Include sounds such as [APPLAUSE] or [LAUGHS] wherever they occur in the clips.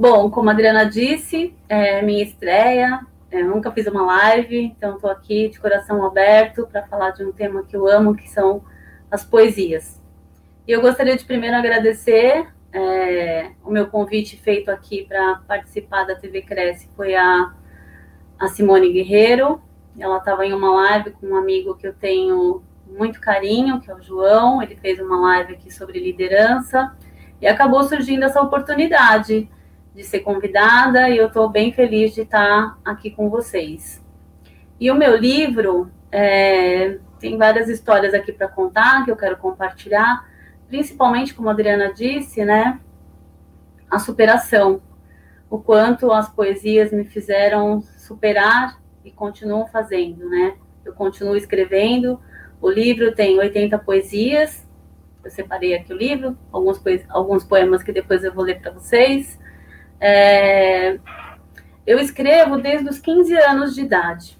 Bom, como a Adriana disse, é minha estreia. Eu nunca fiz uma live, então estou aqui de coração aberto para falar de um tema que eu amo, que são as poesias. E eu gostaria de primeiro agradecer é, o meu convite feito aqui para participar da TV Cresce foi a, a Simone Guerreiro. Ela estava em uma live com um amigo que eu tenho muito carinho, que é o João. Ele fez uma live aqui sobre liderança e acabou surgindo essa oportunidade de ser convidada e eu estou bem feliz de estar aqui com vocês. E o meu livro é, tem várias histórias aqui para contar que eu quero compartilhar, principalmente, como a Adriana disse, né, a superação, o quanto as poesias me fizeram superar e continuam fazendo, né? Eu continuo escrevendo, o livro tem 80 poesias. Eu separei aqui o livro, alguns, alguns poemas que depois eu vou ler para vocês. É, eu escrevo desde os 15 anos de idade.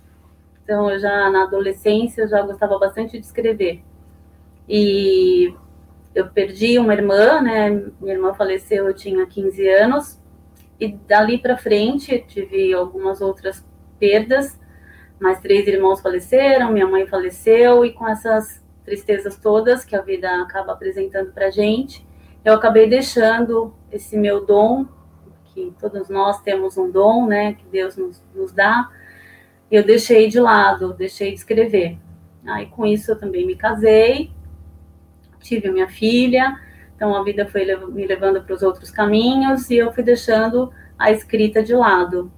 Então, eu já na adolescência eu já gostava bastante de escrever. E eu perdi uma irmã, né? Minha irmã faleceu, eu tinha 15 anos. E dali para frente tive algumas outras perdas mais três irmãos faleceram, minha mãe faleceu, e com essas tristezas todas que a vida acaba apresentando para gente, eu acabei deixando esse meu dom, que todos nós temos um dom, né, que Deus nos, nos dá, eu deixei de lado, deixei de escrever. Aí com isso eu também me casei, tive minha filha, então a vida foi me levando para os outros caminhos e eu fui deixando a escrita de lado.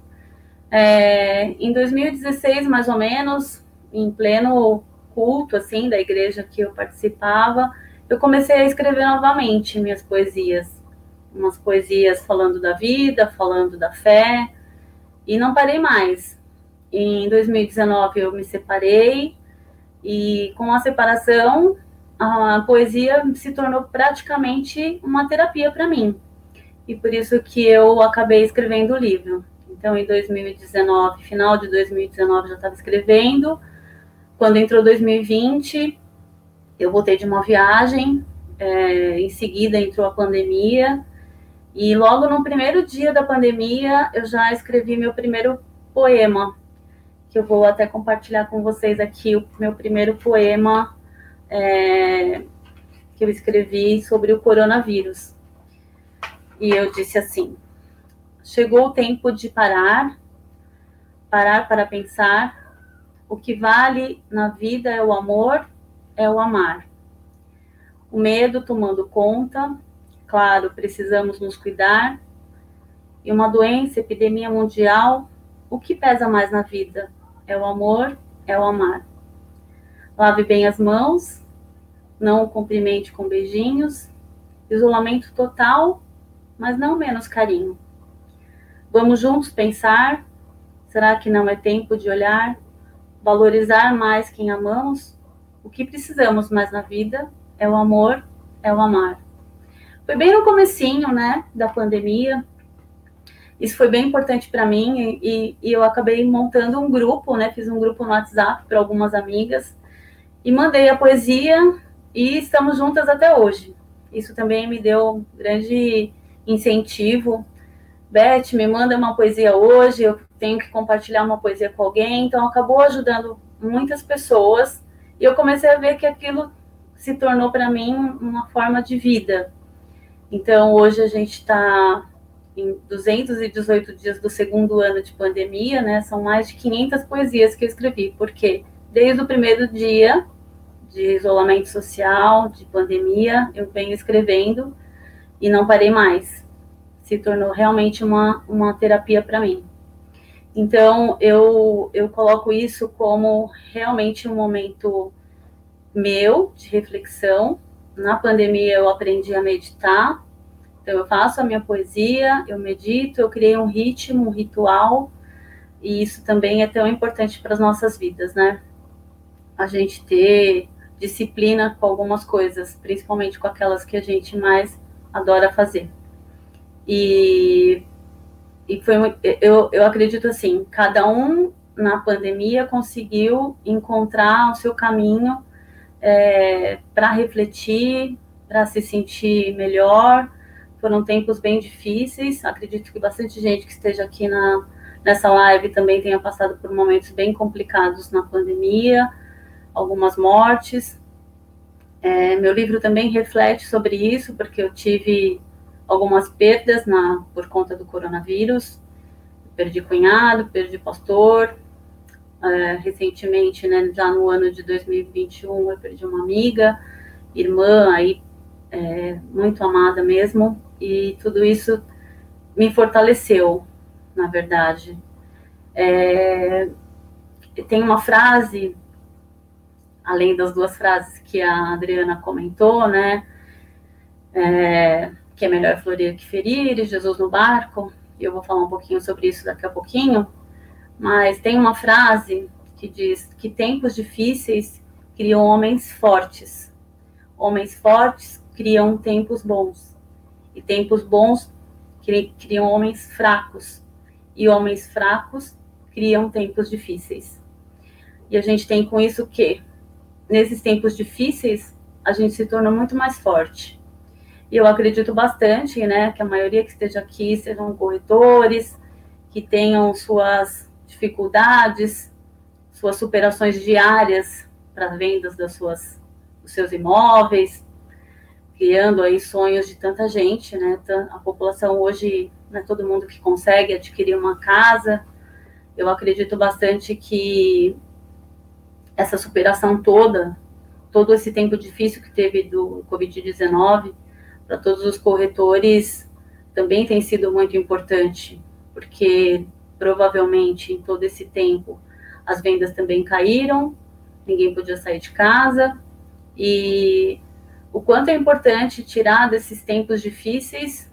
É, em 2016, mais ou menos, em pleno culto, assim, da igreja que eu participava, eu comecei a escrever novamente minhas poesias. Umas poesias falando da vida, falando da fé, e não parei mais. Em 2019 eu me separei, e com a separação, a poesia se tornou praticamente uma terapia para mim. E por isso que eu acabei escrevendo o livro. Então, em 2019, final de 2019, já estava escrevendo. Quando entrou 2020, eu voltei de uma viagem. É, em seguida, entrou a pandemia. E logo no primeiro dia da pandemia, eu já escrevi meu primeiro poema, que eu vou até compartilhar com vocês aqui, o meu primeiro poema é, que eu escrevi sobre o coronavírus. E eu disse assim: Chegou o tempo de parar, parar para pensar. O que vale na vida é o amor, é o amar. O medo tomando conta, claro, precisamos nos cuidar. E uma doença, epidemia mundial, o que pesa mais na vida? É o amor, é o amar. Lave bem as mãos, não o cumprimente com beijinhos. Isolamento total, mas não menos carinho. Vamos juntos pensar: será que não é tempo de olhar, valorizar mais quem amamos? O que precisamos mais na vida é o amor, é o amar. Foi bem no comecinho, né, da pandemia. Isso foi bem importante para mim e, e, eu acabei montando um grupo, né, fiz um grupo no WhatsApp para algumas amigas e mandei a poesia e estamos juntas até hoje. Isso também me deu grande incentivo Beth, me manda uma poesia hoje, eu tenho que compartilhar uma poesia com alguém. Então, acabou ajudando muitas pessoas e eu comecei a ver que aquilo se tornou para mim uma forma de vida. Então, hoje a gente está em 218 dias do segundo ano de pandemia, né? São mais de 500 poesias que eu escrevi, porque desde o primeiro dia de isolamento social, de pandemia, eu venho escrevendo e não parei mais se tornou realmente uma, uma terapia para mim. Então, eu, eu coloco isso como realmente um momento meu de reflexão. Na pandemia, eu aprendi a meditar, Então, eu faço a minha poesia, eu medito, eu criei um ritmo, um ritual, e isso também é tão importante para as nossas vidas, né? A gente ter disciplina com algumas coisas, principalmente com aquelas que a gente mais adora fazer. E, e foi eu, eu acredito assim, cada um na pandemia conseguiu encontrar o seu caminho é, para refletir, para se sentir melhor. Foram tempos bem difíceis. Acredito que bastante gente que esteja aqui na, nessa live também tenha passado por momentos bem complicados na pandemia, algumas mortes. É, meu livro também reflete sobre isso, porque eu tive algumas perdas na, por conta do coronavírus. Perdi cunhado, perdi pastor. É, recentemente, né, já no ano de 2021, eu perdi uma amiga, irmã, aí é, muito amada mesmo, e tudo isso me fortaleceu, na verdade. É, tem uma frase, além das duas frases que a Adriana comentou, né? É, que é melhor florir que ferir, Jesus no barco. Eu vou falar um pouquinho sobre isso daqui a pouquinho. Mas tem uma frase que diz que tempos difíceis criam homens fortes. Homens fortes criam tempos bons. E tempos bons criam homens fracos e homens fracos criam tempos difíceis. E a gente tem com isso que, nesses tempos difíceis, a gente se torna muito mais forte. E eu acredito bastante, né, que a maioria que esteja aqui sejam corretores, que tenham suas dificuldades, suas superações diárias para vendas das suas, dos seus imóveis, criando aí sonhos de tanta gente, né? A população hoje não é todo mundo que consegue adquirir uma casa. Eu acredito bastante que essa superação toda, todo esse tempo difícil que teve do Covid-19, para todos os corretores também tem sido muito importante, porque provavelmente em todo esse tempo as vendas também caíram, ninguém podia sair de casa e o quanto é importante tirar desses tempos difíceis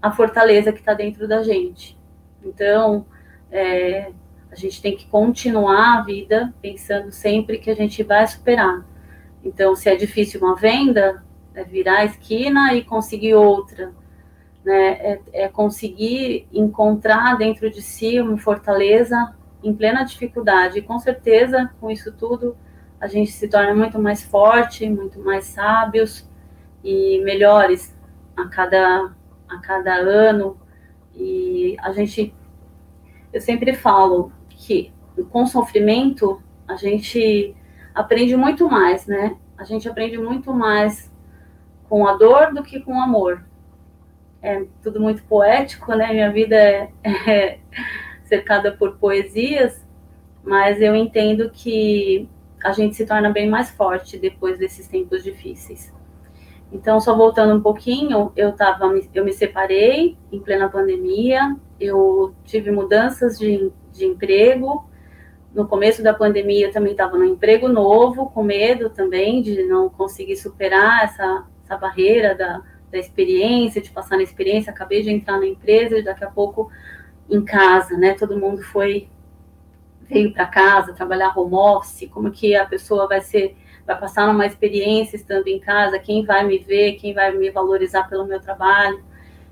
a fortaleza que está dentro da gente. Então, é, a gente tem que continuar a vida pensando sempre que a gente vai superar. Então, se é difícil uma venda, é virar a esquina e conseguir outra. Né? É, é conseguir encontrar dentro de si uma fortaleza em plena dificuldade. E com certeza, com isso tudo, a gente se torna muito mais forte, muito mais sábios e melhores a cada, a cada ano. E a gente, eu sempre falo que com sofrimento a gente aprende muito mais, né? A gente aprende muito mais com a dor do que com o amor. É tudo muito poético, né? Minha vida é, é cercada por poesias, mas eu entendo que a gente se torna bem mais forte depois desses tempos difíceis. Então, só voltando um pouquinho, eu tava, eu me separei em plena pandemia, eu tive mudanças de, de emprego. No começo da pandemia, eu também estava no emprego novo, com medo também de não conseguir superar essa, essa barreira da, da experiência, de passar na experiência. Acabei de entrar na empresa e daqui a pouco em casa, né? Todo mundo foi veio para casa trabalhar home office, como que a pessoa vai ser vai passar uma experiência estando em casa, quem vai me ver, quem vai me valorizar pelo meu trabalho.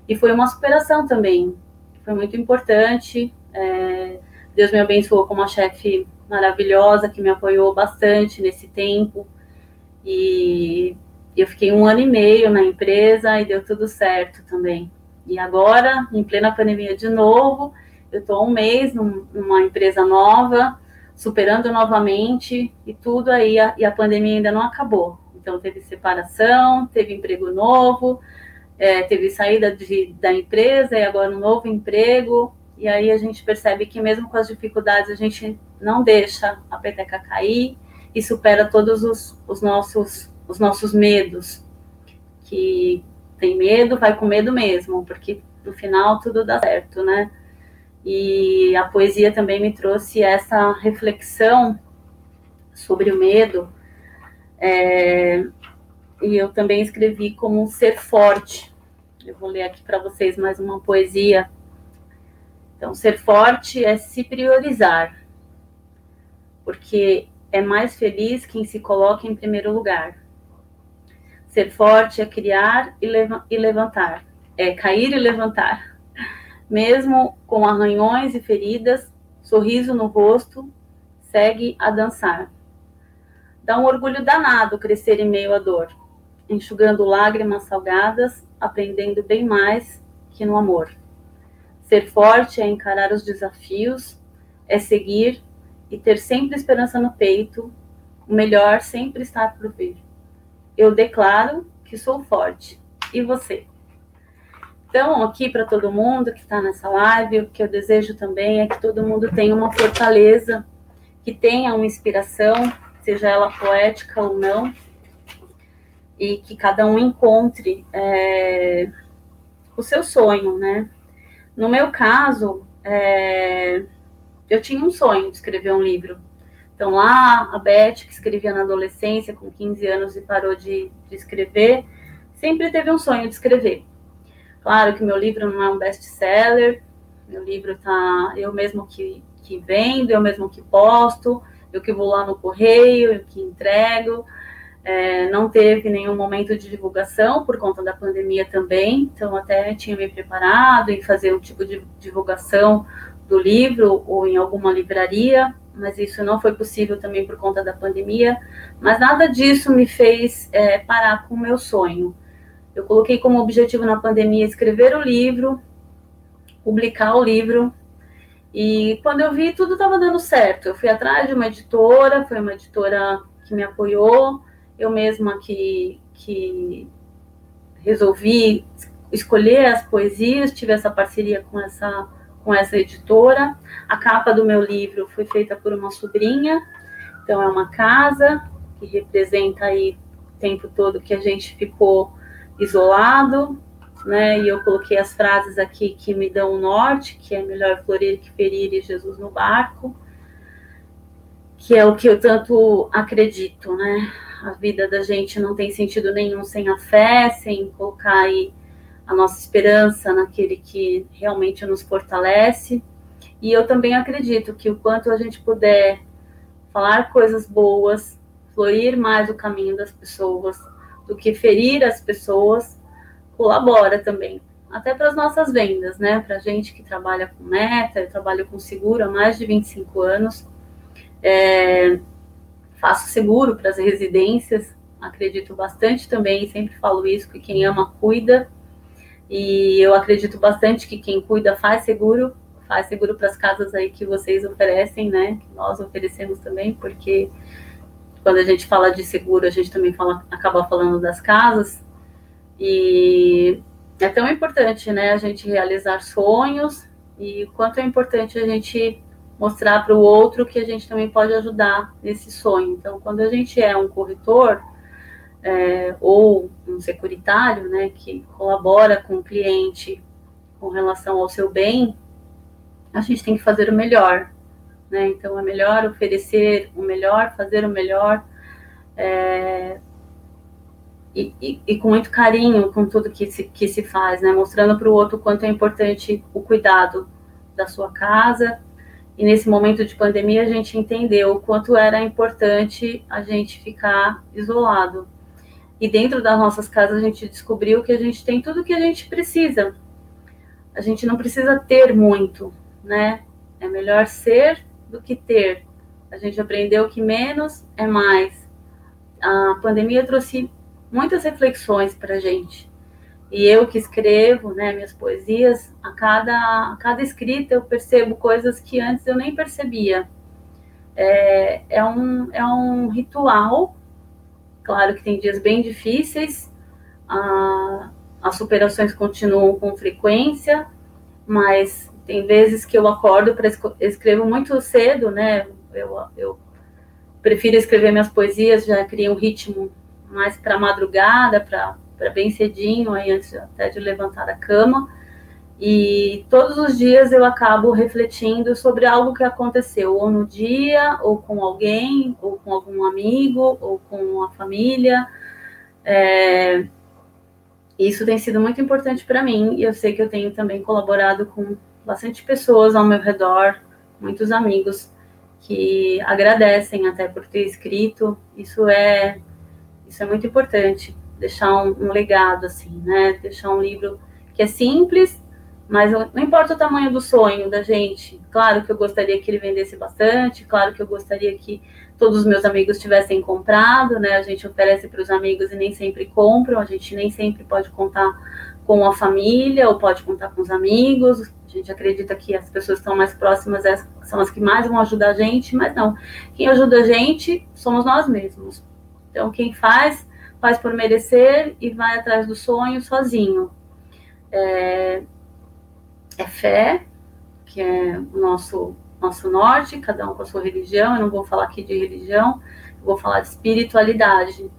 E foi uma superação também, foi muito importante. É, Deus me abençoou com uma chefe maravilhosa que me apoiou bastante nesse tempo. E eu fiquei um ano e meio na empresa e deu tudo certo também. E agora, em plena pandemia de novo, eu estou um mês numa empresa nova, superando novamente e tudo aí, a, e a pandemia ainda não acabou. Então, teve separação, teve emprego novo, é, teve saída de, da empresa e agora um novo emprego. E aí a gente percebe que, mesmo com as dificuldades, a gente não deixa a peteca cair e supera todos os, os nossos, os nossos medos. Que tem medo, vai com medo mesmo, porque no final tudo dá certo, né? E a poesia também me trouxe essa reflexão sobre o medo. É, e eu também escrevi como ser forte, Eu vou ler aqui para vocês mais uma poesia. Então, ser forte é se priorizar, porque é mais feliz quem se coloca em primeiro lugar. Ser forte é criar e, leva e levantar, é cair e levantar. Mesmo com arranhões e feridas, sorriso no rosto, segue a dançar. Dá um orgulho danado crescer em meio à dor, enxugando lágrimas salgadas, aprendendo bem mais que no amor. Ser forte é encarar os desafios, é seguir e ter sempre esperança no peito, o melhor sempre estar por vir. Eu declaro que sou forte. E você? Então, aqui para todo mundo que está nessa live, o que eu desejo também é que todo mundo tenha uma fortaleza, que tenha uma inspiração, seja ela poética ou não, e que cada um encontre é, o seu sonho, né? No meu caso, é, eu tinha um sonho de escrever um livro. Então, lá, a Beth, que escrevia na adolescência, com 15 anos e parou de, de escrever, sempre teve um sonho de escrever. Claro que meu livro não é um best-seller, meu livro tá eu mesmo que, que vendo, eu mesmo que posto, eu que vou lá no correio, eu que entrego. É, não teve nenhum momento de divulgação por conta da pandemia também, então até tinha me preparado em fazer um tipo de divulgação do livro ou em alguma livraria, mas isso não foi possível também por conta da pandemia. Mas nada disso me fez é, parar com o meu sonho. Eu coloquei como objetivo na pandemia escrever o livro, publicar o livro, e quando eu vi, tudo estava dando certo. Eu fui atrás de uma editora, foi uma editora que me apoiou, eu mesma que, que resolvi escolher as poesias, tive essa parceria com essa com essa editora. A capa do meu livro foi feita por uma sobrinha, então é uma casa que representa aí o tempo todo que a gente ficou isolado, né? E eu coloquei as frases aqui que me dão o norte, que é melhor florir que ferir e Jesus no barco, que é o que eu tanto acredito, né? A vida da gente não tem sentido nenhum sem a fé, sem colocar aí a nossa esperança naquele que realmente nos fortalece. E eu também acredito que o quanto a gente puder falar coisas boas, florir mais o caminho das pessoas, do que ferir as pessoas, colabora também. Até para as nossas vendas, né? Para gente que trabalha com meta, eu trabalho com seguro há mais de 25 anos. É, faço seguro para as residências, acredito bastante também, sempre falo isso, que quem ama cuida e eu acredito bastante que quem cuida faz seguro, faz seguro para as casas aí que vocês oferecem, né? Que nós oferecemos também, porque quando a gente fala de seguro, a gente também fala, acaba falando das casas. E é tão importante, né, a gente realizar sonhos e o quanto é importante a gente mostrar para o outro que a gente também pode ajudar nesse sonho. Então, quando a gente é um corretor, é, ou um securitário, né, que colabora com o cliente com relação ao seu bem, a gente tem que fazer o melhor, né? Então é melhor oferecer o melhor, fazer o melhor, é, e, e, e, com muito carinho com tudo que se, que se faz, né? Mostrando para o outro quanto é importante o cuidado da sua casa. E nesse momento de pandemia a gente entendeu o quanto era importante a gente ficar isolado, e dentro das nossas casas a gente descobriu que a gente tem tudo que a gente precisa. A gente não precisa ter muito, né? É melhor ser do que ter. A gente aprendeu que menos é mais. A pandemia trouxe muitas reflexões para a gente. E eu que escrevo, né, minhas poesias, a cada, a cada escrita eu percebo coisas que antes eu nem percebia. É, é, um, é um ritual Claro que tem dias bem difíceis, a, as superações continuam com frequência, mas tem vezes que eu acordo para escrevo muito cedo, né? Eu, eu prefiro escrever minhas poesias, já crio um ritmo mais para madrugada, para bem cedinho, aí antes até de levantar da cama. E todos os dias eu acabo refletindo sobre algo que aconteceu, ou no dia, ou com alguém, ou com algum amigo, ou com a família. É... Isso tem sido muito importante para mim e eu sei que eu tenho também colaborado com bastante pessoas ao meu redor, muitos amigos que agradecem até por ter escrito. Isso é isso é muito importante, deixar um, um legado assim, né? Deixar um livro que é simples, mas não importa o tamanho do sonho da gente. Claro que eu gostaria que ele vendesse bastante, claro que eu gostaria que todos os meus amigos tivessem comprado, né? A gente oferece para os amigos e nem sempre compram, a gente nem sempre pode contar com a família ou pode contar com os amigos. A gente acredita que as pessoas que estão mais próximas são as que mais vão ajudar a gente, mas não. Quem ajuda a gente somos nós mesmos. Então, quem faz, faz por merecer e vai atrás do sonho sozinho. É, é fé, que é o nosso, nosso norte, cada um com a sua religião. Eu não vou falar aqui de religião, vou falar de espiritualidade,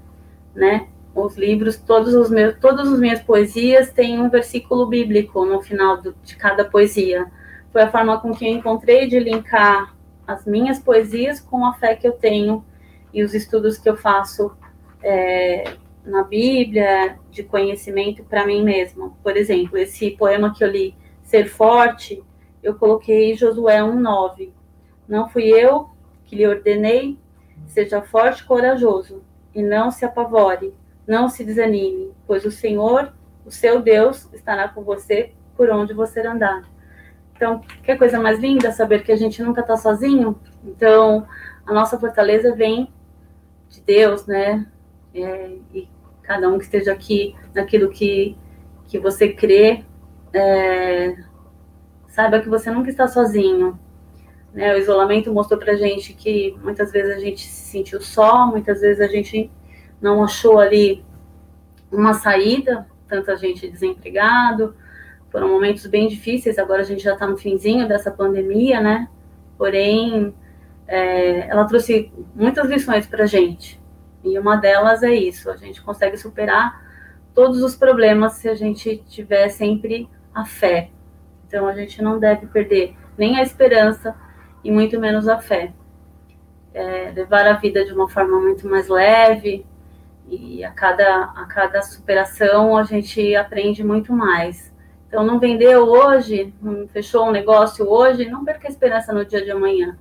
né? Os livros, todos os meus, todas as minhas poesias têm um versículo bíblico no final do, de cada poesia. Foi a forma com que eu encontrei de linkar as minhas poesias com a fé que eu tenho e os estudos que eu faço é, na Bíblia, de conhecimento para mim mesma. Por exemplo, esse poema que eu li, Ser Forte, eu coloquei Josué 1,9. Não fui eu que lhe ordenei, seja forte e corajoso, e não se apavore, não se desanime, pois o Senhor, o seu Deus, estará com você por onde você andar. Então, que coisa mais linda saber que a gente nunca está sozinho. Então, a nossa fortaleza vem de Deus, né? É, e cada um que esteja aqui naquilo que, que você crê, é, saiba que você nunca está sozinho. Né? O isolamento mostrou para gente que muitas vezes a gente se sentiu só, muitas vezes a gente não achou ali uma saída, tanta gente desempregado, foram momentos bem difíceis, agora a gente já está no finzinho dessa pandemia, né? Porém, é, ela trouxe muitas lições para gente. E uma delas é isso: a gente consegue superar todos os problemas se a gente tiver sempre a fé. Então, a gente não deve perder nem a esperança e muito menos a fé. É, levar a vida de uma forma muito mais leve e a cada, a cada superação a gente aprende muito mais. Então, não vendeu hoje, não fechou um negócio hoje, não perca a esperança no dia de amanhã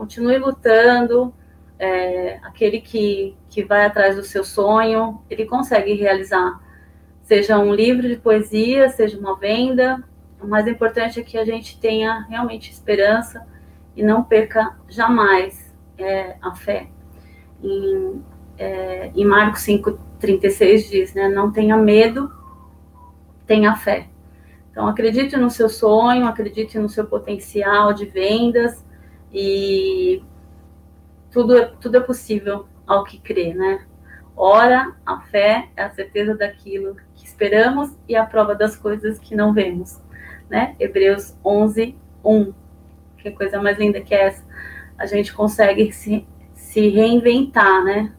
continue lutando. É, aquele que, que vai atrás do seu sonho, ele consegue realizar. Seja um livro de poesia, seja uma venda. O mais importante é que a gente tenha realmente esperança e não perca jamais é, a fé. Em, é, em Marcos 5,36 diz, né? Não tenha medo, tenha fé. Então, acredite no seu sonho, acredite no seu potencial de vendas, e tudo, é, tudo é possível ao que crê, né? Ora, a fé é a certeza daquilo que esperamos e a prova das coisas que não vemos, né? Hebreus 11, 1. Que coisa mais linda que é essa. A gente consegue se, se reinventar, né?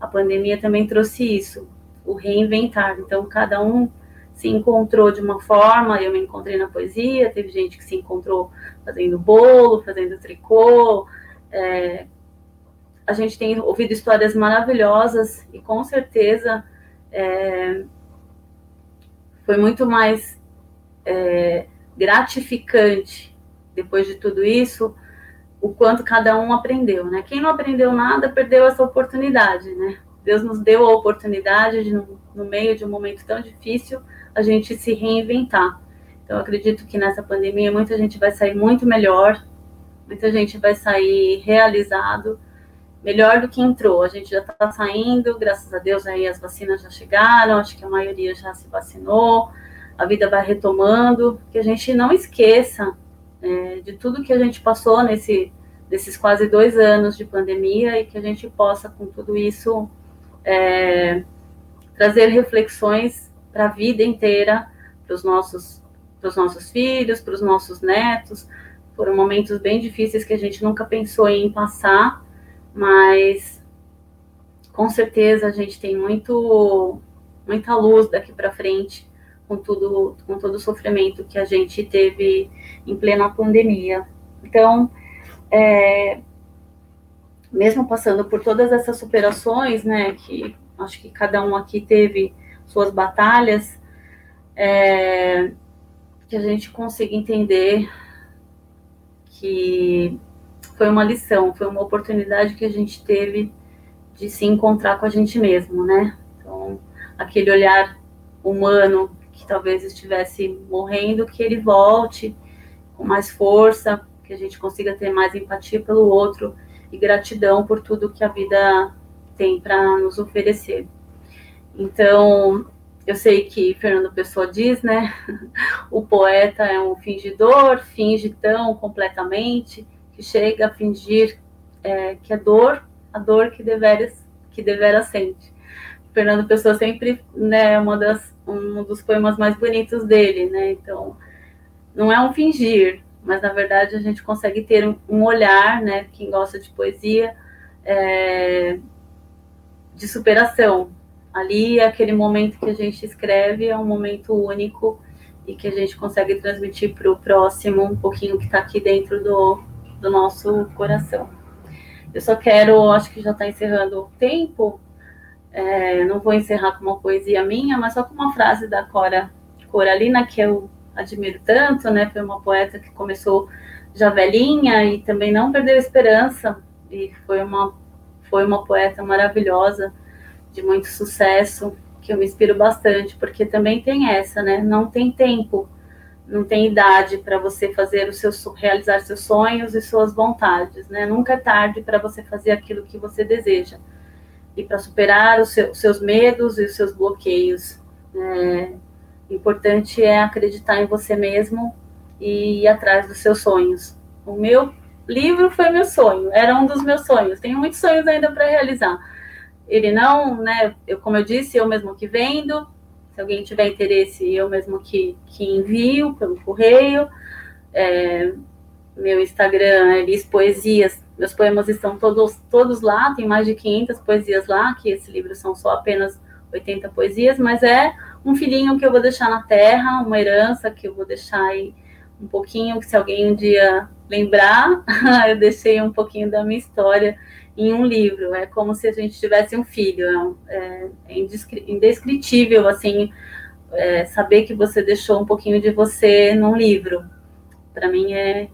A pandemia também trouxe isso, o reinventar. Então, cada um se encontrou de uma forma, eu me encontrei na poesia, teve gente que se encontrou fazendo bolo, fazendo tricô. É, a gente tem ouvido histórias maravilhosas e com certeza é, foi muito mais é, gratificante depois de tudo isso o quanto cada um aprendeu, né? Quem não aprendeu nada perdeu essa oportunidade, né? Deus nos deu a oportunidade de, no, meio de um momento tão difícil, a gente se reinventar. Então, acredito que nessa pandemia muita gente vai sair muito melhor, muita gente vai sair realizado, melhor do que entrou. A gente já está saindo, graças a Deus aí as vacinas já chegaram, acho que a maioria já se vacinou, a vida vai retomando, que a gente não esqueça é, de tudo que a gente passou nesse, nesses quase dois anos de pandemia e que a gente possa, com tudo isso, é, trazer reflexões para a vida inteira, para os nossos, os nossos filhos, para os nossos netos. Foram momentos bem difíceis que a gente nunca pensou em passar, mas com certeza a gente tem muito, muita luz daqui para frente com tudo, com todo o sofrimento que a gente teve em plena pandemia. Então, é, mesmo passando por todas essas superações, né, que acho que cada um aqui teve suas batalhas, é, que a gente consiga entender que foi uma lição, foi uma oportunidade que a gente teve de se encontrar com a gente mesmo, né? Então, aquele olhar humano que talvez estivesse morrendo, que ele volte com mais força, que a gente consiga ter mais empatia pelo outro e gratidão por tudo que a vida tem para nos oferecer. Então, eu sei que Fernando Pessoa diz, né? [LAUGHS] O poeta é um fingidor, finge tão completamente que chega a fingir é, que é dor, a dor que deveras, que devera sente. Fernando Pessoa sempre, né, uma das, um dos poemas mais bonitos dele, né? Então, não é um fingir, mas na verdade a gente consegue ter um, um olhar, né? Quem gosta de poesia, é, de superação, ali aquele momento que a gente escreve é um momento único e que a gente consegue transmitir para o próximo um pouquinho que está aqui dentro do, do nosso coração. Eu só quero, acho que já está encerrando o tempo, é, não vou encerrar com uma poesia minha, mas só com uma frase da Cora Coralina, que eu admiro tanto, né? Foi uma poeta que começou já velhinha e também não perdeu esperança, e foi uma, foi uma poeta maravilhosa de muito sucesso, que eu me inspiro bastante, porque também tem essa, né? Não tem tempo, não tem idade para você fazer os seus realizar seus sonhos e suas vontades, né? Nunca é tarde para você fazer aquilo que você deseja e para superar os seus, seus medos e os seus bloqueios. É, importante é acreditar em você mesmo e ir atrás dos seus sonhos. O meu livro foi meu sonho, era um dos meus sonhos. Tenho muitos sonhos ainda para realizar ele não, né, eu, como eu disse, eu mesmo que vendo, se alguém tiver interesse, eu mesmo que, que envio pelo correio, é, meu Instagram é Liz Poesias, meus poemas estão todos, todos lá, tem mais de 500 poesias lá, que esse livro são só apenas 80 poesias, mas é um filhinho que eu vou deixar na terra, uma herança que eu vou deixar aí um pouquinho, que se alguém um dia lembrar, [LAUGHS] eu deixei um pouquinho da minha história em um livro. É como se a gente tivesse um filho. É, é indescritível, assim, é, saber que você deixou um pouquinho de você num livro. Para mim é,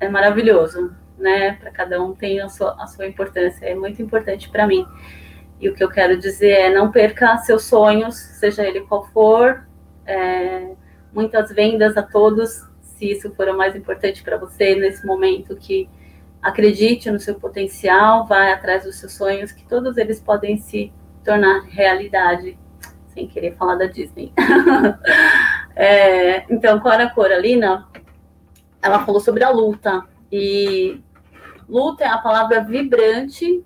é maravilhoso, né? Para cada um tem a sua, a sua importância. É muito importante para mim. E o que eu quero dizer é não perca seus sonhos, seja ele qual for. É, muitas vendas a todos, se isso for o mais importante para você nesse momento que acredite no seu potencial, vá atrás dos seus sonhos, que todos eles podem se tornar realidade, sem querer falar da Disney. [LAUGHS] é, então, Cora Coralina, ela falou sobre a luta, e luta é a palavra vibrante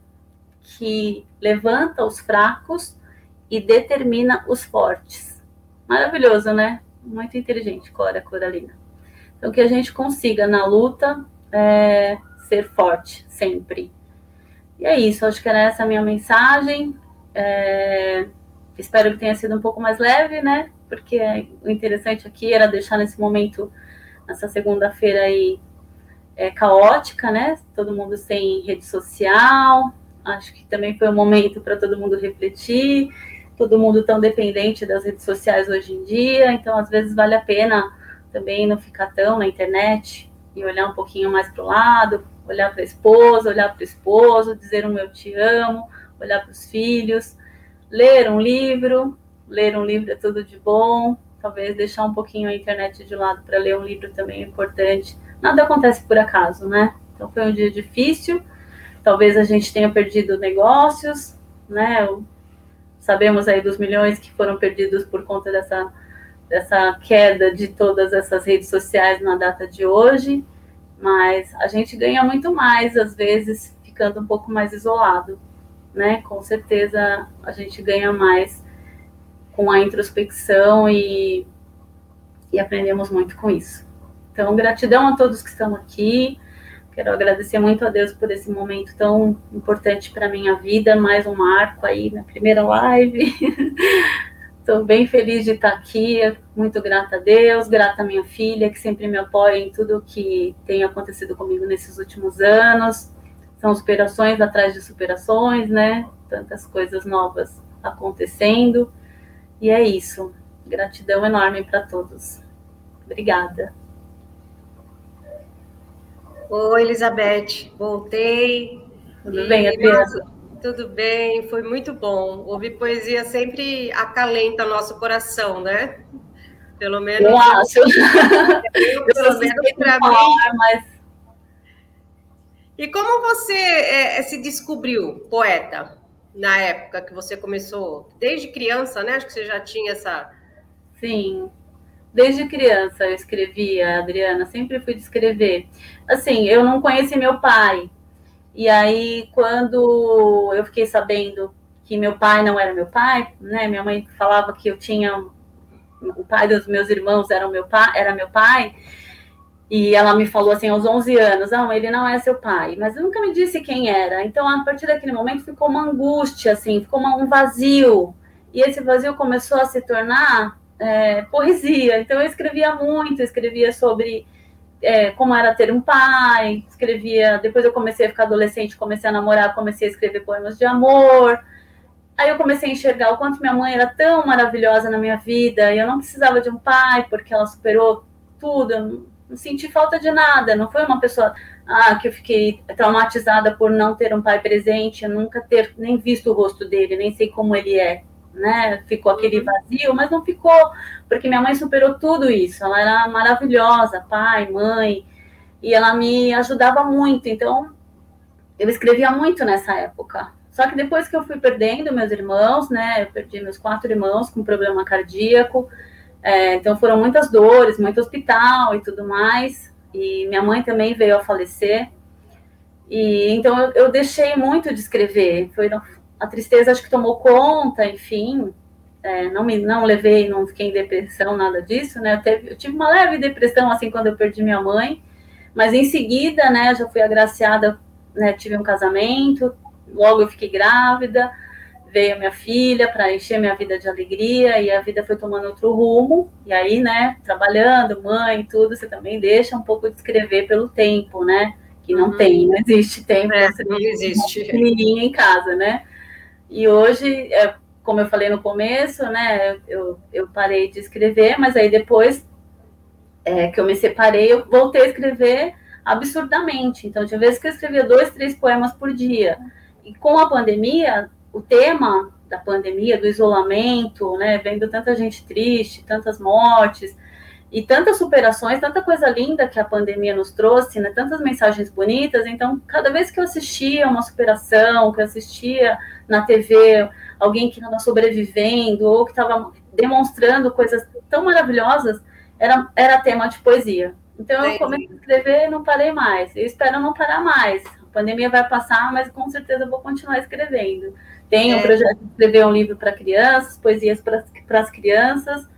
que levanta os fracos e determina os fortes. Maravilhoso, né? Muito inteligente, Cora Coralina. Então, que a gente consiga na luta é, ser forte sempre. E é isso, acho que era essa a minha mensagem. É, espero que tenha sido um pouco mais leve, né? Porque o interessante aqui era deixar nesse momento, nessa segunda-feira aí, é, caótica, né? Todo mundo sem rede social. Acho que também foi um momento para todo mundo refletir. Todo mundo tão dependente das redes sociais hoje em dia, então às vezes vale a pena também não ficar tão na internet e olhar um pouquinho mais para o lado, olhar para a esposa, olhar para o esposo, dizer um eu te amo, olhar para os filhos, ler um livro, ler um livro é tudo de bom, talvez deixar um pouquinho a internet de lado para ler um livro também é importante. Nada acontece por acaso, né? Então foi um dia difícil, talvez a gente tenha perdido negócios, né? Sabemos aí dos milhões que foram perdidos por conta dessa, dessa queda de todas essas redes sociais na data de hoje mas a gente ganha muito mais, às vezes, ficando um pouco mais isolado, né? Com certeza a gente ganha mais com a introspecção e, e aprendemos muito com isso. Então, gratidão a todos que estão aqui. Quero agradecer muito a Deus por esse momento tão importante para minha vida, mais um marco aí na primeira live. [LAUGHS] Estou bem feliz de estar aqui, muito grata a Deus, grata à minha filha, que sempre me apoia em tudo que tem acontecido comigo nesses últimos anos. São superações atrás de superações, né? Tantas coisas novas acontecendo. E é isso. Gratidão enorme para todos. Obrigada. Oi, Elizabeth, voltei. Tudo bem, Adriana? Tudo bem, foi muito bom. Ouvir poesia sempre acalenta nosso coração, né? Pelo menos. Eu acho. [LAUGHS] Eu, pelo menos para mim. Mas... E como você é, se descobriu poeta na época que você começou? Desde criança, né? Acho que você já tinha essa. Sim, desde criança eu escrevia, Adriana, sempre fui de escrever. Assim, eu não conheci meu pai. E aí, quando eu fiquei sabendo que meu pai não era meu pai, né? Minha mãe falava que eu tinha o pai dos meus irmãos era meu pai, era meu pai. E ela me falou assim aos 11 anos, não, ele não é seu pai, mas nunca me disse quem era. Então, a partir daquele momento ficou uma angústia assim, ficou uma, um vazio. E esse vazio começou a se tornar é, poesia. Então eu escrevia muito, escrevia sobre é, como era ter um pai, escrevia. Depois eu comecei a ficar adolescente, comecei a namorar, comecei a escrever poemas de amor. Aí eu comecei a enxergar o quanto minha mãe era tão maravilhosa na minha vida e eu não precisava de um pai porque ela superou tudo. Eu não, senti falta de nada. Não foi uma pessoa ah, que eu fiquei traumatizada por não ter um pai presente, nunca ter nem visto o rosto dele, nem sei como ele é né? Ficou aquele uhum. vazio, mas não ficou, porque minha mãe superou tudo isso. Ela era maravilhosa, pai, mãe, e ela me ajudava muito. Então, eu escrevia muito nessa época. Só que depois que eu fui perdendo meus irmãos, né? Eu perdi meus quatro irmãos com problema cardíaco. É, então foram muitas dores, muito hospital e tudo mais. E minha mãe também veio a falecer. E então eu, eu deixei muito de escrever. Foi, a tristeza acho que tomou conta, enfim, é, não me não levei, não fiquei em depressão, nada disso, né? Eu, teve, eu, tive uma leve depressão assim quando eu perdi minha mãe, mas em seguida, né, já fui agraciada, né, tive um casamento, logo eu fiquei grávida, veio a minha filha para encher minha vida de alegria e a vida foi tomando outro rumo. E aí, né, trabalhando, mãe, tudo, você também deixa um pouco de escrever pelo tempo, né? Que não uhum. tem, não existe tempo. É, não existe. Em casa, né? E hoje, é, como eu falei no começo, né, eu, eu parei de escrever, mas aí depois é, que eu me separei, eu voltei a escrever absurdamente. Então, tinha vezes que eu escrevia dois, três poemas por dia. E com a pandemia, o tema da pandemia, do isolamento, né, vendo tanta gente triste, tantas mortes, e tantas superações, tanta coisa linda que a pandemia nos trouxe, né? Tantas mensagens bonitas. Então, cada vez que eu assistia uma superação, que eu assistia na TV alguém que estava sobrevivendo ou que estava demonstrando coisas tão maravilhosas, era, era tema de poesia. Então, eu comecei a escrever e não parei mais. Eu espero não parar mais. A pandemia vai passar, mas com certeza eu vou continuar escrevendo. Tenho é. um projeto de escrever um livro para crianças, poesias para as crianças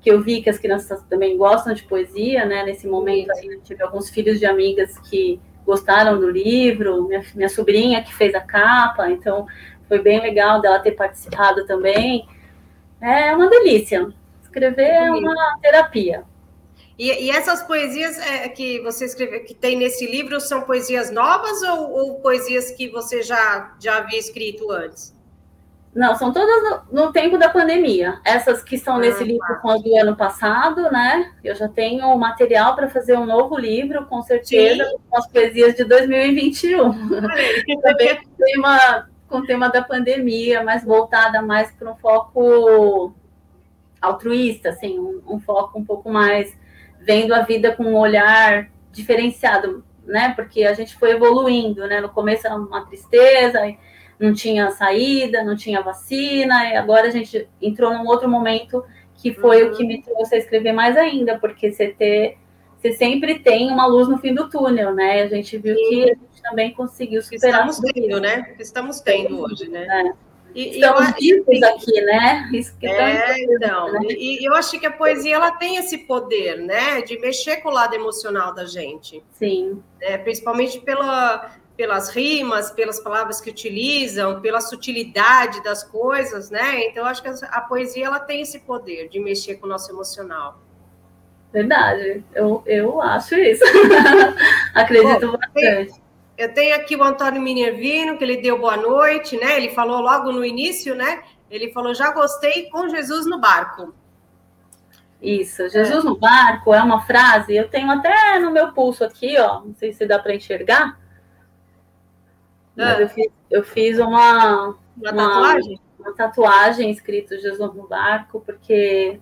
que eu vi que as crianças também gostam de poesia, né? Nesse momento aí, eu tive alguns filhos de amigas que gostaram do livro, minha, minha sobrinha que fez a capa, então foi bem legal dela ter participado também. É uma delícia. Escrever é uma terapia. E, e essas poesias é, que você escreveu, que tem nesse livro, são poesias novas ou, ou poesias que você já, já havia escrito antes? Não, são todas no, no, tempo da pandemia. Essas que estão nesse ah, livro com as do ano passado, né? Eu já tenho material para fazer um novo livro, com certeza, Sim. com as poesias de 2021. [LAUGHS] Também com o tema, com tema da pandemia, mas voltada mais para um foco altruísta, assim, um, um foco um pouco mais vendo a vida com um olhar diferenciado, né? Porque a gente foi evoluindo, né? No começo era uma tristeza, não tinha saída, não tinha vacina, e agora a gente entrou num outro momento que foi uhum. o que me trouxe a escrever mais ainda, porque você ter, você sempre tem uma luz no fim do túnel, né? A gente viu Sim. que a gente também conseguiu superar. Estamos tendo, né? Estamos tendo hoje, né? É. E, Estamos vivos aqui, né? Isso que é, então. Né? E, e eu acho que a poesia ela tem esse poder, né? De mexer com o lado emocional da gente. Sim. É, principalmente pela, pelas rimas, pelas palavras que utilizam, pela sutilidade das coisas, né? Então, acho que a poesia ela tem esse poder de mexer com o nosso emocional. Verdade, eu, eu acho isso. [LAUGHS] Acredito Bom, bastante. Eu tenho aqui o Antônio Minervino, que ele deu boa noite, né? Ele falou logo no início, né? Ele falou: já gostei com Jesus no barco. Isso, Jesus é. no barco é uma frase, eu tenho até no meu pulso aqui, ó, não sei se dá para enxergar. É. Eu, fiz, eu fiz uma, uma, uma tatuagem? Uma tatuagem escrito Jesus no barco, porque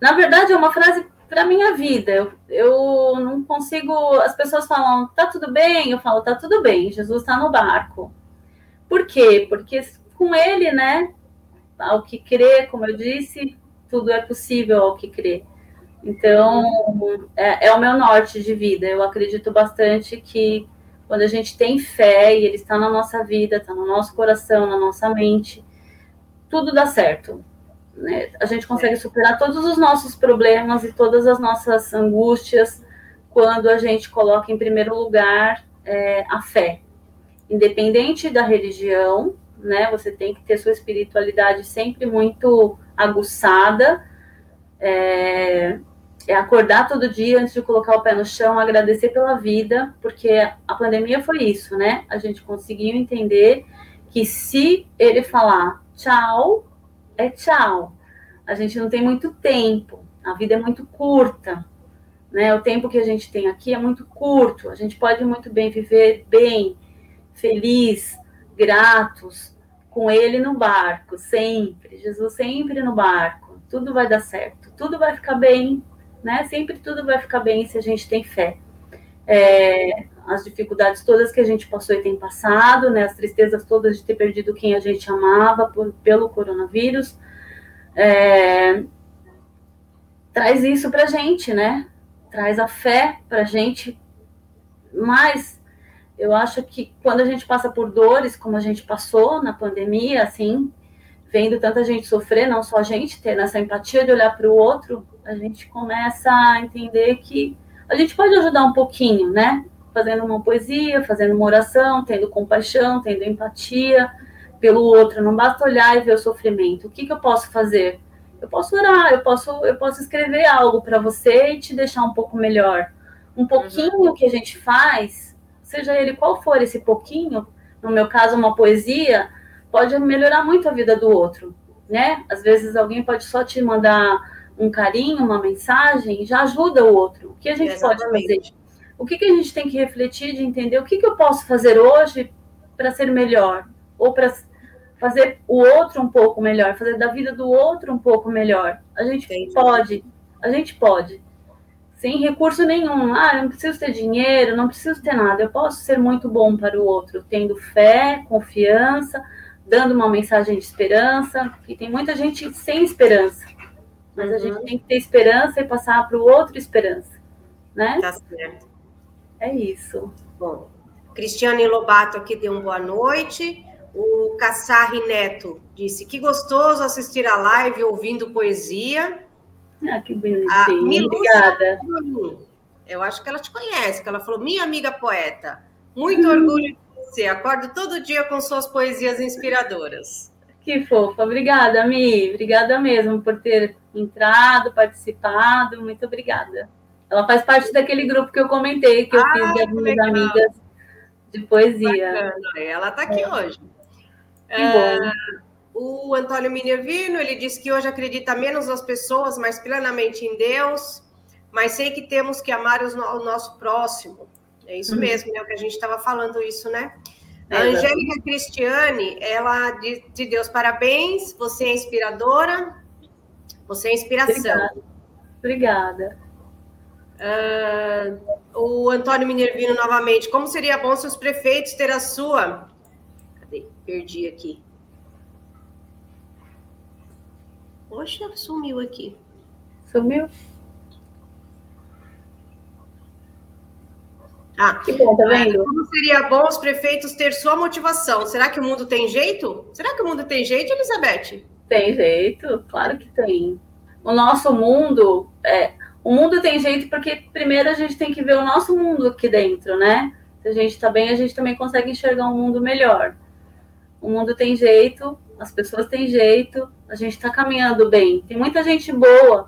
na verdade é uma frase para minha vida. Eu, eu não consigo. As pessoas falam, tá tudo bem? Eu falo, tá tudo bem, Jesus está no barco. Por quê? Porque com ele, né, ao que crê, como eu disse, tudo é possível ao que crê. Então, é, é, o meu norte de vida. Eu acredito bastante que quando a gente tem fé e ele está na nossa vida, está no nosso coração, na nossa mente, tudo dá certo. Né? A gente consegue superar todos os nossos problemas e todas as nossas angústias quando a gente coloca em primeiro lugar é, a fé. Independente da religião, né? Você tem que ter sua espiritualidade sempre muito aguçada. É, é, acordar todo dia antes de colocar o pé no chão, agradecer pela vida, porque a pandemia foi isso, né? A gente conseguiu entender que se ele falar tchau, é tchau. A gente não tem muito tempo, a vida é muito curta, né? O tempo que a gente tem aqui é muito curto. A gente pode muito bem viver bem, feliz, gratos, com ele no barco, sempre. Jesus sempre no barco. Tudo vai dar certo, tudo vai ficar bem, né? Sempre tudo vai ficar bem se a gente tem fé. É, as dificuldades todas que a gente passou e tem passado, né? As tristezas todas de ter perdido quem a gente amava por, pelo coronavírus. É, traz isso pra gente, né? Traz a fé pra gente, mas eu acho que quando a gente passa por dores, como a gente passou na pandemia, assim, vendo tanta gente sofrer, não só a gente, ter essa empatia de olhar para o outro, a gente começa a entender que a gente pode ajudar um pouquinho, né? Fazendo uma poesia, fazendo uma oração, tendo compaixão, tendo empatia pelo outro. Não basta olhar e ver o sofrimento. O que, que eu posso fazer? Eu posso orar, eu posso, eu posso escrever algo para você e te deixar um pouco melhor. Um pouquinho uhum. que a gente faz seja ele qual for esse pouquinho, no meu caso, uma poesia, pode melhorar muito a vida do outro, né? Às vezes alguém pode só te mandar um carinho, uma mensagem, já ajuda o outro. O que a gente Exatamente. pode fazer? O que, que a gente tem que refletir de entender o que, que eu posso fazer hoje para ser melhor? Ou para fazer o outro um pouco melhor, fazer da vida do outro um pouco melhor. A gente Entendi. pode, a gente pode sem recurso nenhum. Ah, eu não preciso ter dinheiro, não preciso ter nada. Eu posso ser muito bom para o outro, tendo fé, confiança, dando uma mensagem de esperança. E tem muita gente sem esperança. Mas uhum. a gente uhum. tem que ter esperança e passar para o outro esperança. Né? Tá certo. É isso. Bom, Cristiane Lobato aqui deu uma boa noite. O Cassarri Neto disse que gostoso assistir a live ouvindo poesia. Ah, que bonitinho. Obrigada. Eu acho que ela te conhece, que ela falou, minha amiga poeta, muito hum. orgulho de você. Acordo todo dia com suas poesias inspiradoras. Que fofa. Obrigada, Mi. Obrigada mesmo por ter entrado, participado. Muito obrigada. Ela faz parte daquele grupo que eu comentei, que eu ah, fiz das minhas amigas de poesia. Bacana. Ela está aqui é. hoje. Que bom. O Antônio Minervino, ele diz que hoje acredita menos nas pessoas, mas plenamente em Deus, mas sei que temos que amar o nosso próximo. É isso uhum. mesmo, é o que a gente estava falando isso, né? É, a Angélica Cristiane, ela diz de Deus, parabéns, você é inspiradora, você é inspiração. Obrigada. Uh, o Antônio Minervino, novamente, como seria bom se os prefeitos ter a sua... Cadê? Perdi aqui. Poxa, sumiu aqui. Sumiu? Ah, que bom, tá vendo? Como seria bom os prefeitos ter sua motivação? Será que o mundo tem jeito? Será que o mundo tem jeito, Elizabeth? Tem jeito, claro que tem. O nosso mundo, é, o mundo tem jeito porque primeiro a gente tem que ver o nosso mundo aqui dentro, né? Se a gente está bem, a gente também consegue enxergar um mundo melhor. O mundo tem jeito, as pessoas têm jeito, a gente está caminhando bem. Tem muita gente boa.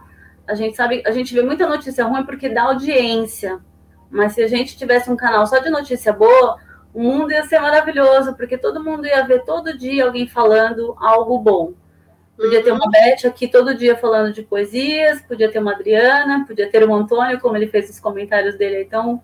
A gente sabe, a gente vê muita notícia ruim porque dá audiência. Mas se a gente tivesse um canal só de notícia boa, o mundo ia ser maravilhoso, porque todo mundo ia ver todo dia alguém falando algo bom. Podia uhum. ter uma Beth aqui todo dia falando de poesias, podia ter uma Adriana, podia ter o Antônio, como ele fez os comentários dele aí tão,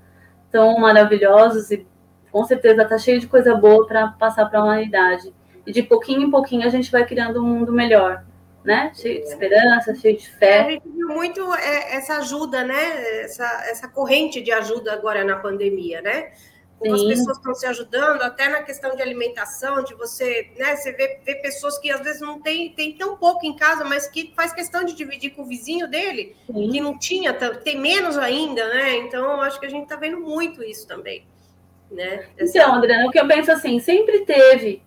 tão maravilhosos e com certeza tá cheio de coisa boa para passar para a humanidade. E de pouquinho em pouquinho a gente vai criando um mundo melhor, né? Cheio de esperança, cheio de fé. A gente viu muito é, essa ajuda, né? Essa, essa corrente de ajuda agora na pandemia, né? Como Sim. as pessoas estão se ajudando, até na questão de alimentação, de você, né? Você vê, vê pessoas que às vezes não tem, tem tão pouco em casa, mas que faz questão de dividir com o vizinho dele, Sim. que não tinha, tem menos ainda, né? Então, acho que a gente está vendo muito isso também. Né? Essa... Então, Adriana, o que eu penso assim, sempre teve,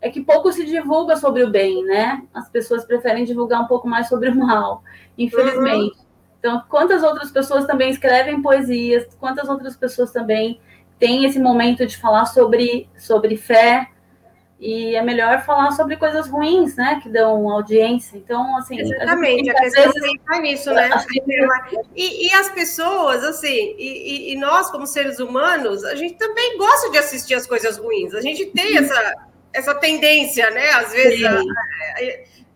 é que pouco se divulga sobre o bem, né? As pessoas preferem divulgar um pouco mais sobre o mal, infelizmente. Uhum. Então, quantas outras pessoas também escrevem poesias, quantas outras pessoas também têm esse momento de falar sobre, sobre fé, e é melhor falar sobre coisas ruins, né, que dão audiência. Então, assim, exatamente, a, a questão vezes, é nisso, né? [LAUGHS] E, e, as pessoas, assim, e, e, nós como seres humanos, a gente também gosta de assistir as coisas ruins. A gente tem essa essa tendência, né? Às vezes, a,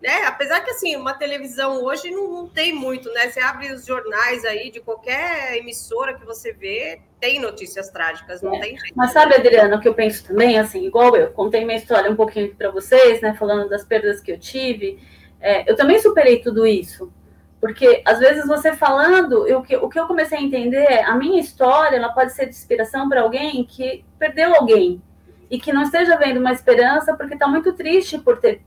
né? Apesar que assim, uma televisão hoje não, não, tem muito, né? Você abre os jornais aí de qualquer emissora que você vê, tem notícias trágicas, não é. tem jeito. Mas sabe, Adriana, o que eu penso também, assim, igual eu, contei minha história um pouquinho para vocês, né? Falando das perdas que eu tive. É, eu também superei tudo isso. Porque às vezes você falando, eu, o que eu comecei a entender é a minha história, ela pode ser de inspiração para alguém que perdeu alguém e que não esteja vendo uma esperança porque está muito triste por ter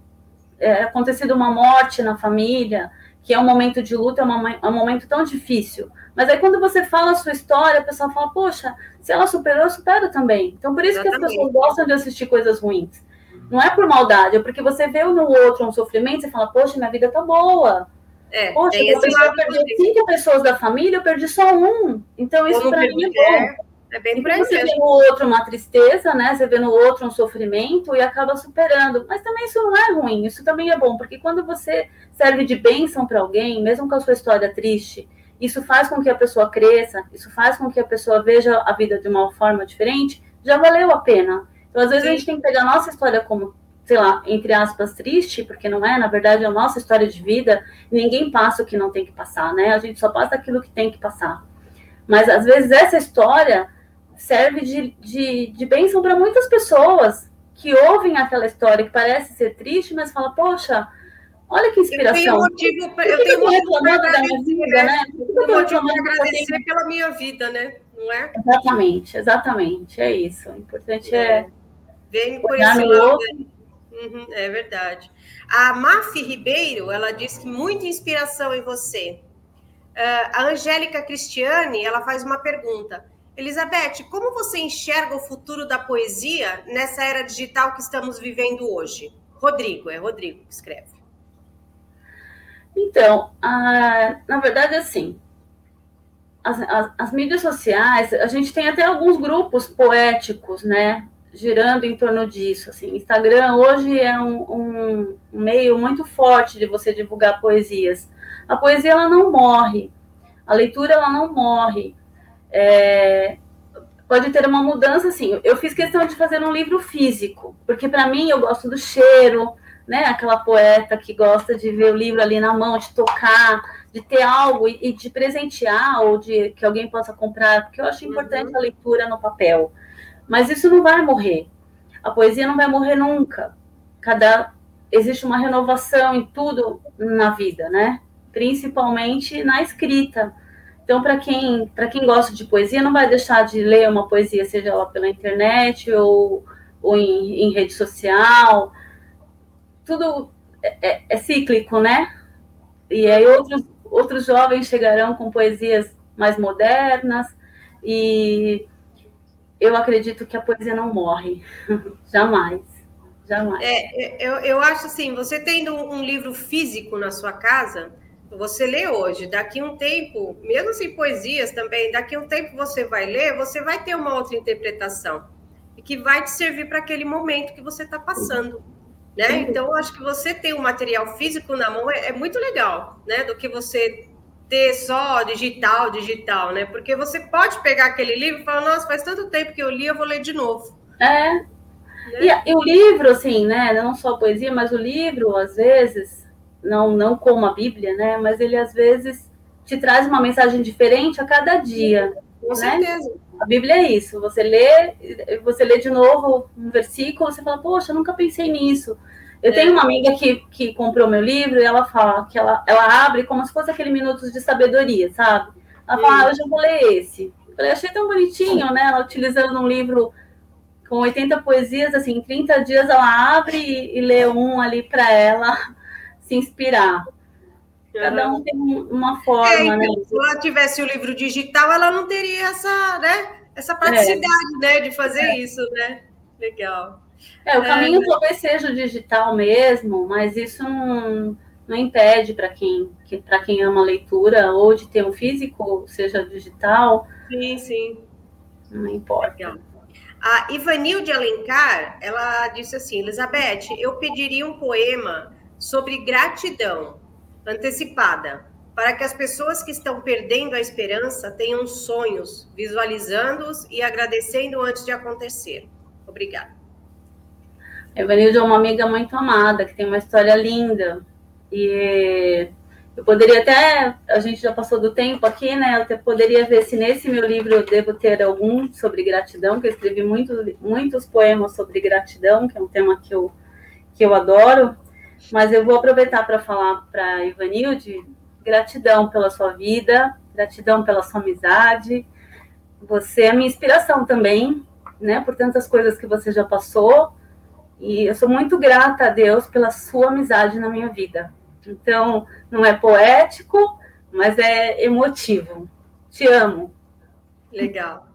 é, acontecido uma morte na família, que é um momento de luta, é, uma, é um momento tão difícil. Mas aí quando você fala a sua história, a pessoa fala, poxa, se ela superou, eu supero também. Então por isso que as pessoas gostam de assistir coisas ruins. Não é por maldade, é porque você vê no outro um sofrimento e fala, poxa, minha vida tá boa. É, poxa, eu perdi cinco pessoas da família, eu perdi só um. Então isso para mim é bom. É. Bem por Você vê no outro uma tristeza, né? Você vê no outro um sofrimento e acaba superando. Mas também isso não é ruim, isso também é bom, porque quando você serve de bênção para alguém, mesmo com a sua história triste, isso faz com que a pessoa cresça, isso faz com que a pessoa veja a vida de uma forma diferente, já valeu a pena. Então, às vezes, Sim. a gente tem que pegar a nossa história como, sei lá, entre aspas, triste, porque não é, na verdade, é a nossa história de vida, ninguém passa o que não tem que passar, né? A gente só passa aquilo que tem que passar. Mas, às vezes, essa história serve de, de, de bênção para muitas pessoas que ouvem aquela história que parece ser triste, mas fala, poxa, olha que inspiração. Eu tenho motivo, pra, eu tenho motivo para agradecer, vida, né? Eu tenho motivo para agradecer pela minha vida, né? Não é? Exatamente, exatamente, é isso. O importante é... é Vem por esse lado. Uhum, é verdade. A Mafi Ribeiro, ela diz que muita inspiração em você. Uh, a Angélica Cristiane, ela faz uma pergunta. Elizabeth, como você enxerga o futuro da poesia nessa era digital que estamos vivendo hoje? Rodrigo, é Rodrigo que escreve. Então, na verdade, assim, as, as, as, mídias sociais, a gente tem até alguns grupos poéticos, né, girando em torno disso. Assim, Instagram hoje é um, um meio muito forte de você divulgar poesias. A poesia ela não morre, a leitura ela não morre é, pode ter uma mudança, assim. Eu fiz questão de fazer um livro físico, porque para mim eu gosto do cheiro, né? Aquela poeta que gosta de ver o livro ali na mão, de tocar, de ter algo e, e de presentear ou de que alguém possa comprar, porque eu acho importante uhum. a leitura no papel. Mas isso não vai morrer. A poesia não vai morrer nunca. Cada existe uma renovação em tudo na vida, né? Principalmente na escrita. Então, para quem, quem gosta de poesia, não vai deixar de ler uma poesia, seja ela pela internet ou, ou em, em rede social. Tudo é, é, é, cíclico, né? E aí outros, outros jovens chegarão com poesias mais modernas e eu acredito que a poesia não morre. [LAUGHS] Jamais. Jamais. É, eu, eu acho assim, você tendo um livro físico na sua casa, você lê hoje, daqui um tempo, mesmo assim poesias também, daqui um tempo você vai ler, você vai ter uma outra interpretação e que vai te servir para aquele momento que você está passando, né? Então, eu acho que você ter um material físico na mão é, é, muito legal, né? Do que você ter só digital, digital, né? Porque você pode pegar aquele livro e falar, nossa, faz tanto tempo que eu li, eu vou ler de novo. É. Né? E, e o livro, assim, né? Não só a poesia, mas o livro, às vezes não, não como a Bíblia, né? Mas ele às vezes te traz uma mensagem diferente a cada dia. Com né? certeza. A Bíblia é isso. Você lê, você lê de novo um versículo, você fala, poxa, nunca pensei nisso. Eu é. tenho uma amiga que, que comprou meu livro e ela fala que ela, ela abre como se fosse aquele minutos de sabedoria, sabe? Ela fala, ah, hoje eu vou ler esse. Eu falei, achei tão bonitinho, né? Ela utilizando um livro com 80 poesias, assim, em 30 dias ela abre e, e lê um ali para ela se inspirar. Cada um tem uma forma, é, né? Se ela tivesse o livro digital, ela não teria essa, né? Essa praticidade, é. né? De fazer é. isso, né? Legal. É, o caminho é. talvez seja o digital mesmo, mas isso não, não impede para quem, que, quem ama leitura ou de ter um físico, seja digital. Sim, sim. Não importa. Legal. A Ivanilde Alencar, ela disse assim, Elizabeth, eu pediria um poema sobre gratidão antecipada, para que as pessoas que estão perdendo a esperança tenham sonhos, visualizando-os e agradecendo antes de acontecer. Obrigada. Evanilde é uma amiga muito amada, que tem uma história linda. E eu poderia até, a gente já passou do tempo aqui, né? Eu poderia ver se nesse meu livro eu devo ter algum sobre gratidão, que eu escrevi muito, muitos poemas sobre gratidão, que é um tema que eu, que eu adoro. Mas eu vou aproveitar para falar para Ivanilde gratidão pela sua vida, gratidão pela sua amizade. Você é minha inspiração também, né? Por tantas coisas que você já passou. E eu sou muito grata a Deus pela sua amizade na minha vida. Então, não é poético, mas é emotivo. Te amo. Legal.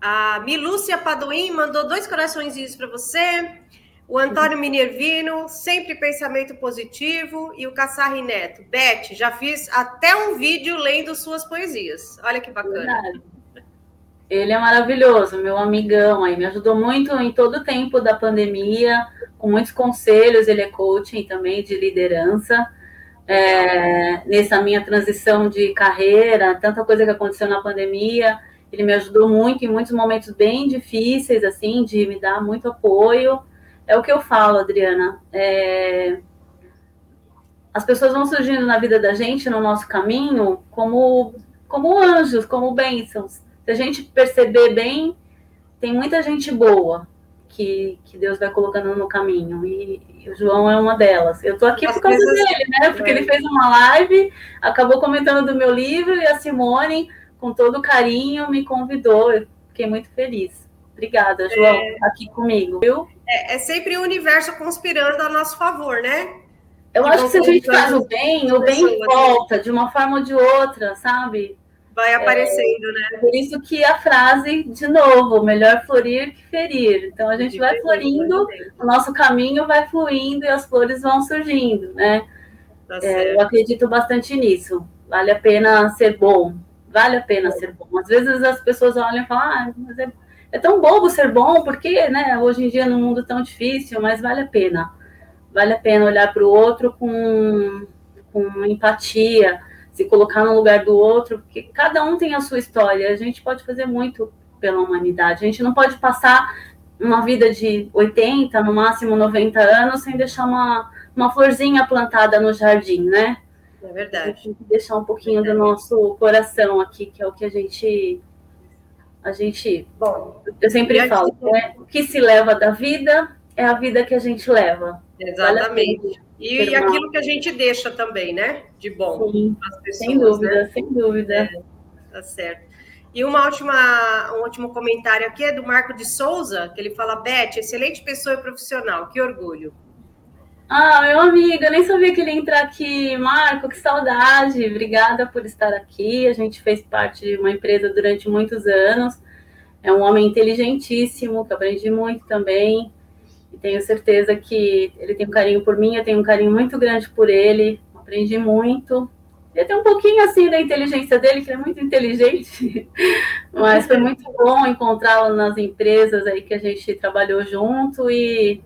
A Milúcia Padoim mandou dois coraçõezinhos para você. O Antônio Minervino, sempre pensamento positivo. E o Cassarri Neto. Beth, já fiz até um vídeo lendo suas poesias. Olha que bacana. Ele é maravilhoso, meu amigão aí, me ajudou muito em todo o tempo da pandemia, com muitos conselhos, ele é coaching também de liderança. É, nessa minha transição de carreira, tanta coisa que aconteceu na pandemia, ele me ajudou muito em muitos momentos bem difíceis, assim, de me dar muito apoio é o que eu falo, Adriana. É... As pessoas vão surgindo na vida da gente, no nosso caminho, como, como anjos, como bênçãos. Se a gente perceber bem, tem muita gente boa que, que Deus vai colocando no caminho. E, e o João é uma delas. Eu tô aqui As por causa coisas... dele, né? Porque é. ele fez uma live, acabou comentando do meu livro e a Simone, com todo carinho, me convidou. Eu fiquei muito feliz. Obrigada, João, é... aqui comigo, viu? É, é, sempre o universo conspirando a nosso favor, né? Eu acho que se a gente faz o bem, o bem volta de uma forma ou de outra, sabe? Vai aparecendo, é, né? Por isso que a frase, de novo, melhor florir que ferir. Então a gente vai florindo, o nosso caminho vai fluindo e as flores vão surgindo, né? Tá é, eu acredito bastante nisso. Vale a pena ser bom. Vale a pena ser bom. Às vezes as pessoas olham e falam, ah, mas é é tão bobo ser bom, porque, né, hoje em dia, num mundo tão difícil, mas vale a pena. Vale a pena olhar para o outro com, com empatia, se colocar no lugar do outro, porque cada um tem a sua história. A gente pode fazer muito pela humanidade. A gente não pode passar uma vida de 80, no máximo 90 anos, sem deixar uma, uma florzinha plantada no jardim, né? É verdade. A gente tem que deixar um pouquinho do nosso coração aqui, que é o que a gente a gente, bom, eu sempre falo, né? o que se leva da vida é a vida que a gente leva. Exatamente. Vale e, e aquilo que a gente deixa também, né? De bom Sim, pessoas, Sem dúvida, né? sem dúvida. É, tá certo. E uma última, um último comentário aqui é do Marco de Souza, que ele fala: Beth, excelente pessoa e profissional, que orgulho. Ah, meu amigo, eu nem sabia que ele ia entrar aqui. Marco, que saudade. Obrigada por estar aqui. A gente fez parte de uma empresa durante muitos anos. É um homem inteligentíssimo, que aprendi muito também. E tenho certeza que ele tem um carinho por mim, eu tenho um carinho muito grande por ele. Aprendi muito. Ele tem um pouquinho assim da inteligência dele, que é muito inteligente, [LAUGHS] mas foi muito bom encontrá-lo nas empresas aí que a gente trabalhou junto e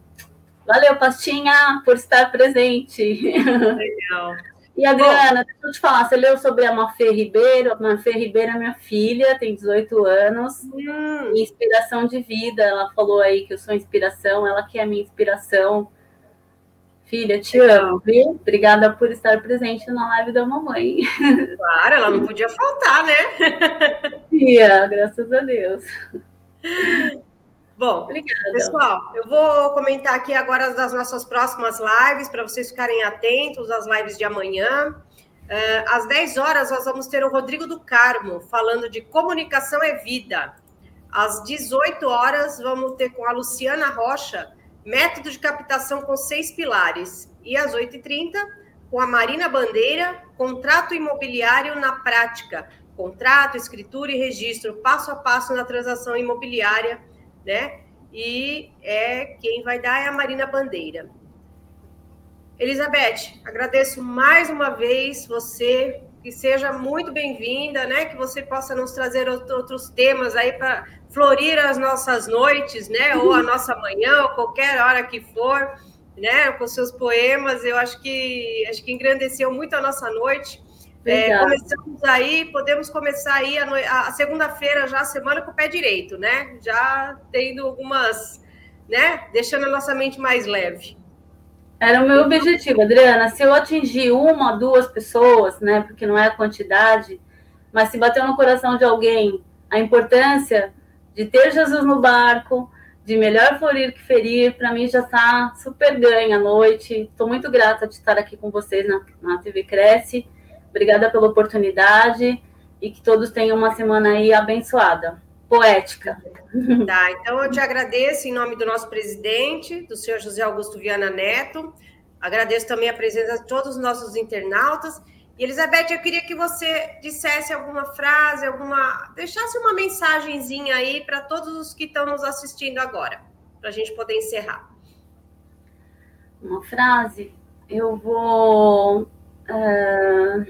Valeu, Pastinha, por estar presente. Legal. E Adriana, deixa eu te falar, você leu sobre a Mafê Ribeiro? A Mafê Ribeiro é minha filha, tem 18 anos, hum. inspiração de vida. Ela falou aí que eu sou inspiração, ela que é minha inspiração. Filha, te amo, viu? Obrigada por estar presente na live da mamãe. Claro, ela não podia faltar, né? Tia, graças a Deus. Bom, Obrigada. pessoal, eu vou comentar aqui agora das nossas próximas lives, para vocês ficarem atentos às lives de amanhã. Uh, às 10 horas, nós vamos ter o Rodrigo do Carmo falando de comunicação é vida. Às 18 horas, vamos ter com a Luciana Rocha método de captação com seis pilares. E às 8h30, com a Marina Bandeira, contrato imobiliário na prática. Contrato, escritura e registro, passo a passo na transação imobiliária, né? E é quem vai dar é a Marina Bandeira. Elizabeth, agradeço mais uma vez você, que seja muito bem-vinda, né? Que você possa nos trazer outros temas aí para florir as nossas noites, né? Ou a nossa manhã, ou qualquer hora que for, né? Com seus poemas, eu acho que acho que engrandeceu muito a nossa noite. É, começamos aí, podemos começar aí a, a segunda-feira já a semana com o pé direito, né? Já tendo algumas, né? Deixando a nossa mente mais leve. Era o meu objetivo, Adriana. Se eu atingir uma, duas pessoas, né? Porque não é a quantidade, mas se bater no coração de alguém a importância de ter Jesus no barco, de melhor florir que ferir, para mim já está super ganha a noite. Estou muito grata de estar aqui com vocês na, na TV Cresce. Obrigada pela oportunidade e que todos tenham uma semana aí abençoada, poética. Tá, então eu te agradeço em nome do nosso presidente, do senhor José Augusto Viana Neto. Agradeço também a presença de todos os nossos internautas. E Elizabeth, eu queria que você dissesse alguma frase, alguma. deixasse uma mensagenzinha aí para todos os que estão nos assistindo agora, para a gente poder encerrar. Uma frase. Eu vou. Uh...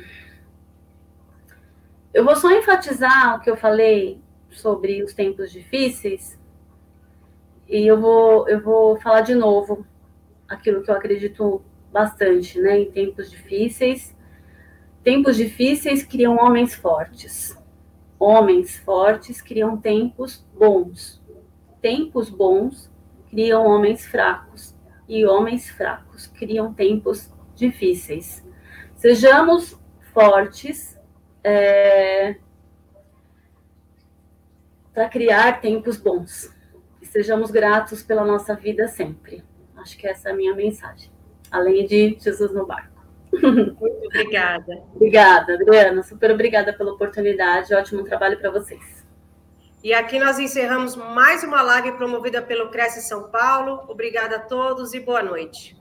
Eu vou só enfatizar o que eu falei sobre os tempos difíceis, e eu vou, eu vou falar de novo aquilo que eu acredito bastante, né? Em tempos difíceis. Tempos difíceis criam homens fortes. Homens fortes criam tempos bons. Tempos bons criam homens fracos. E homens fracos criam tempos difíceis. Sejamos fortes, é, para criar tempos bons. E sejamos gratos pela nossa vida sempre. Acho que essa é a minha mensagem. Além de Jesus no barco. Muito obrigada. obrigada, Adriana. Super obrigada pela oportunidade. Ótimo trabalho para vocês. E aqui nós encerramos mais uma live promovida pelo Cresce São Paulo. Obrigada a todos e boa noite.